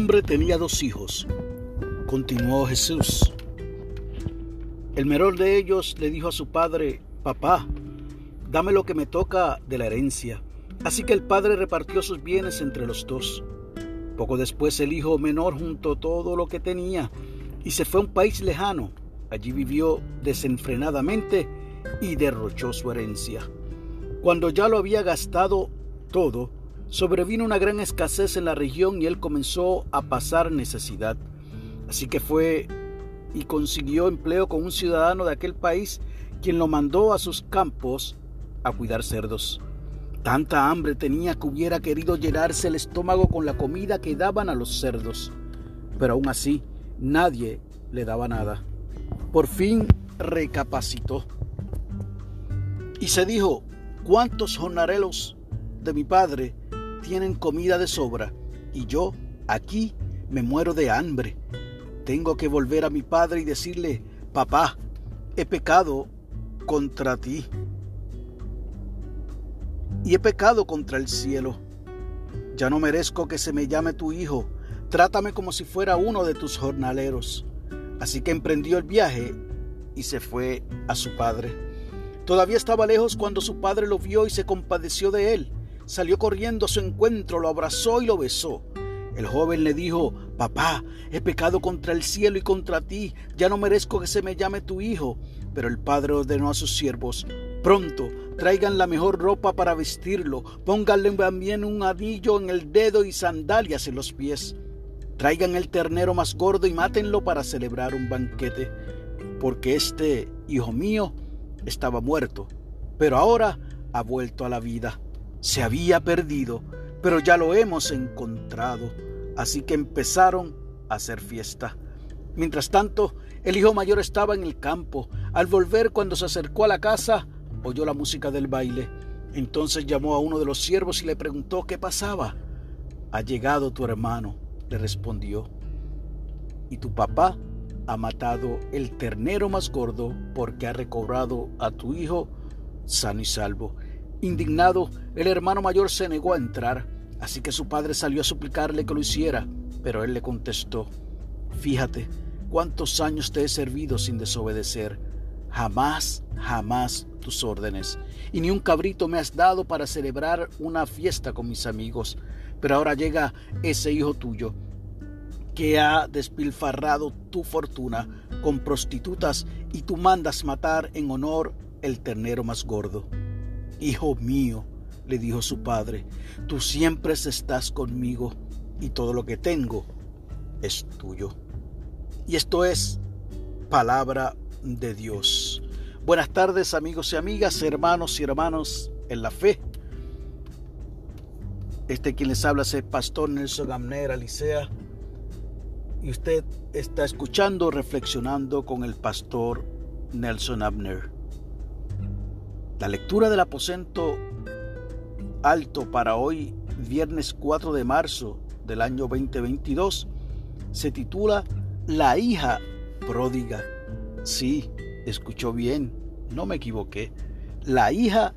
hombre tenía dos hijos, continuó Jesús. El menor de ellos le dijo a su padre, Papá, dame lo que me toca de la herencia. Así que el padre repartió sus bienes entre los dos. Poco después el hijo menor juntó todo lo que tenía y se fue a un país lejano. Allí vivió desenfrenadamente y derrochó su herencia. Cuando ya lo había gastado todo, sobrevino una gran escasez en la región y él comenzó a pasar necesidad. Así que fue y consiguió empleo con un ciudadano de aquel país, quien lo mandó a sus campos a cuidar cerdos. Tanta hambre tenía que hubiera querido llenarse el estómago con la comida que daban a los cerdos, pero aún así nadie le daba nada. Por fin recapacitó y se dijo, ¿cuántos jornaleros de mi padre tienen comida de sobra y yo aquí me muero de hambre. Tengo que volver a mi padre y decirle, papá, he pecado contra ti y he pecado contra el cielo. Ya no merezco que se me llame tu hijo. Trátame como si fuera uno de tus jornaleros. Así que emprendió el viaje y se fue a su padre. Todavía estaba lejos cuando su padre lo vio y se compadeció de él salió corriendo a su encuentro, lo abrazó y lo besó. El joven le dijo, Papá, he pecado contra el cielo y contra ti, ya no merezco que se me llame tu hijo. Pero el padre ordenó a sus siervos, Pronto, traigan la mejor ropa para vestirlo, pónganle también un anillo en el dedo y sandalias en los pies. Traigan el ternero más gordo y mátenlo para celebrar un banquete, porque este hijo mío estaba muerto, pero ahora ha vuelto a la vida se había perdido, pero ya lo hemos encontrado. Así que empezaron a hacer fiesta. Mientras tanto, el hijo mayor estaba en el campo. Al volver, cuando se acercó a la casa, oyó la música del baile. Entonces llamó a uno de los siervos y le preguntó qué pasaba. Ha llegado tu hermano, le respondió. Y tu papá ha matado el ternero más gordo porque ha recobrado a tu hijo sano y salvo. Indignado, el hermano mayor se negó a entrar, así que su padre salió a suplicarle que lo hiciera, pero él le contestó, Fíjate, cuántos años te he servido sin desobedecer, jamás, jamás tus órdenes, y ni un cabrito me has dado para celebrar una fiesta con mis amigos, pero ahora llega ese hijo tuyo que ha despilfarrado tu fortuna con prostitutas y tú mandas matar en honor el ternero más gordo. Hijo mío, le dijo su padre, tú siempre estás conmigo y todo lo que tengo es tuyo. Y esto es palabra de Dios. Buenas tardes amigos y amigas, hermanos y hermanos en la fe. Este quien les habla es el pastor Nelson Amner Alicea. Y usted está escuchando, reflexionando con el pastor Nelson Abner. La lectura del aposento alto para hoy, viernes 4 de marzo del año 2022, se titula La hija pródiga. Sí, escuchó bien, no me equivoqué. La hija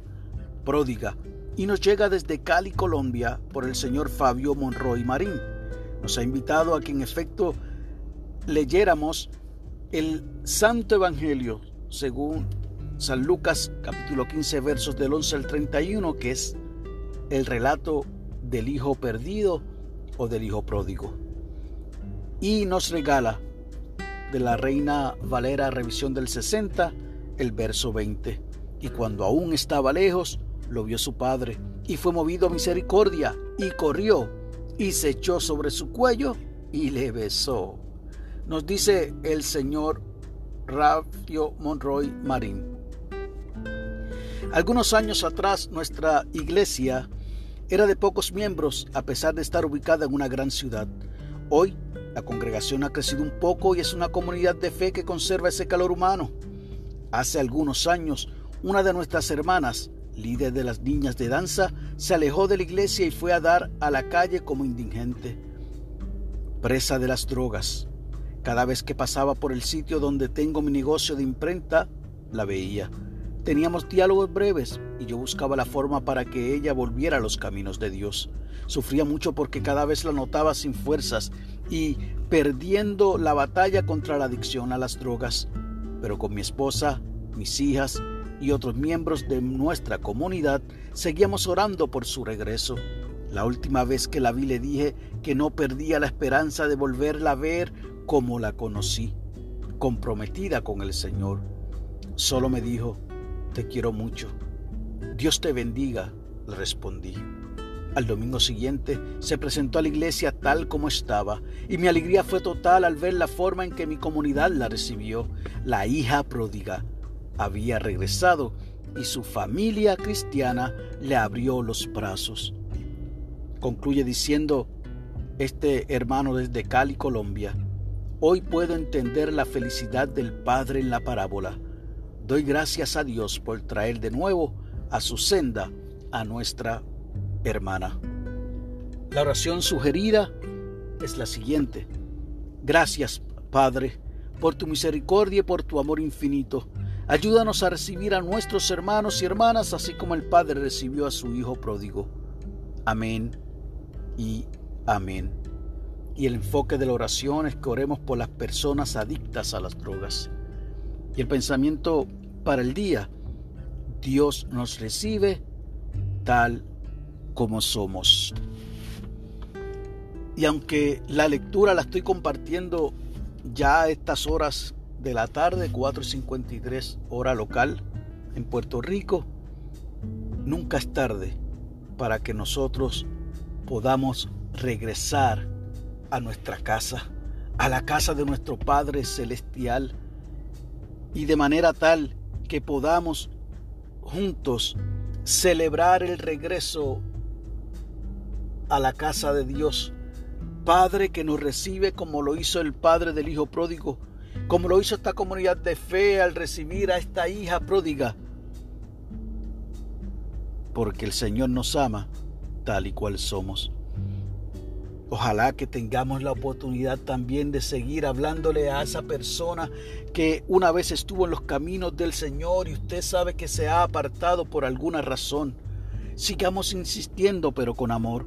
pródiga. Y nos llega desde Cali, Colombia, por el señor Fabio Monroy Marín. Nos ha invitado a que en efecto leyéramos el Santo Evangelio según San Lucas capítulo 15 versos del 11 al 31, que es el relato del hijo perdido o del hijo pródigo. Y nos regala de la Reina Valera Revisión del 60 el verso 20. Y cuando aún estaba lejos, lo vio su padre y fue movido a misericordia y corrió y se echó sobre su cuello y le besó. Nos dice el señor Rafio Monroy Marín. Algunos años atrás nuestra iglesia era de pocos miembros a pesar de estar ubicada en una gran ciudad. Hoy la congregación ha crecido un poco y es una comunidad de fe que conserva ese calor humano. Hace algunos años una de nuestras hermanas, líder de las niñas de danza, se alejó de la iglesia y fue a dar a la calle como indigente, presa de las drogas. Cada vez que pasaba por el sitio donde tengo mi negocio de imprenta, la veía. Teníamos diálogos breves y yo buscaba la forma para que ella volviera a los caminos de Dios. Sufría mucho porque cada vez la notaba sin fuerzas y perdiendo la batalla contra la adicción a las drogas. Pero con mi esposa, mis hijas y otros miembros de nuestra comunidad seguíamos orando por su regreso. La última vez que la vi le dije que no perdía la esperanza de volverla a ver como la conocí, comprometida con el Señor. Solo me dijo, te quiero mucho. Dios te bendiga, le respondí. Al domingo siguiente se presentó a la iglesia tal como estaba y mi alegría fue total al ver la forma en que mi comunidad la recibió. La hija pródiga había regresado y su familia cristiana le abrió los brazos. Concluye diciendo este hermano desde Cali, Colombia, hoy puedo entender la felicidad del Padre en la parábola. Doy gracias a Dios por traer de nuevo a su senda a nuestra hermana. La oración sugerida es la siguiente. Gracias, Padre, por tu misericordia y por tu amor infinito. Ayúdanos a recibir a nuestros hermanos y hermanas así como el Padre recibió a su Hijo pródigo. Amén y amén. Y el enfoque de la oración es que oremos por las personas adictas a las drogas. Y el pensamiento para el día, Dios nos recibe tal como somos. Y aunque la lectura la estoy compartiendo ya a estas horas de la tarde, 4.53 hora local en Puerto Rico, nunca es tarde para que nosotros podamos regresar a nuestra casa, a la casa de nuestro Padre Celestial, y de manera tal que podamos juntos celebrar el regreso a la casa de Dios. Padre que nos recibe como lo hizo el Padre del Hijo pródigo, como lo hizo esta comunidad de fe al recibir a esta hija pródiga. Porque el Señor nos ama tal y cual somos. Ojalá que tengamos la oportunidad también de seguir hablándole a esa persona que una vez estuvo en los caminos del Señor y usted sabe que se ha apartado por alguna razón. Sigamos insistiendo pero con amor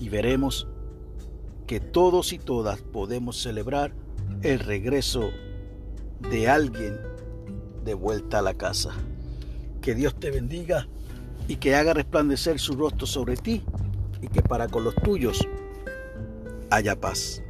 y veremos que todos y todas podemos celebrar el regreso de alguien de vuelta a la casa. Que Dios te bendiga y que haga resplandecer su rostro sobre ti y que para con los tuyos haya paz.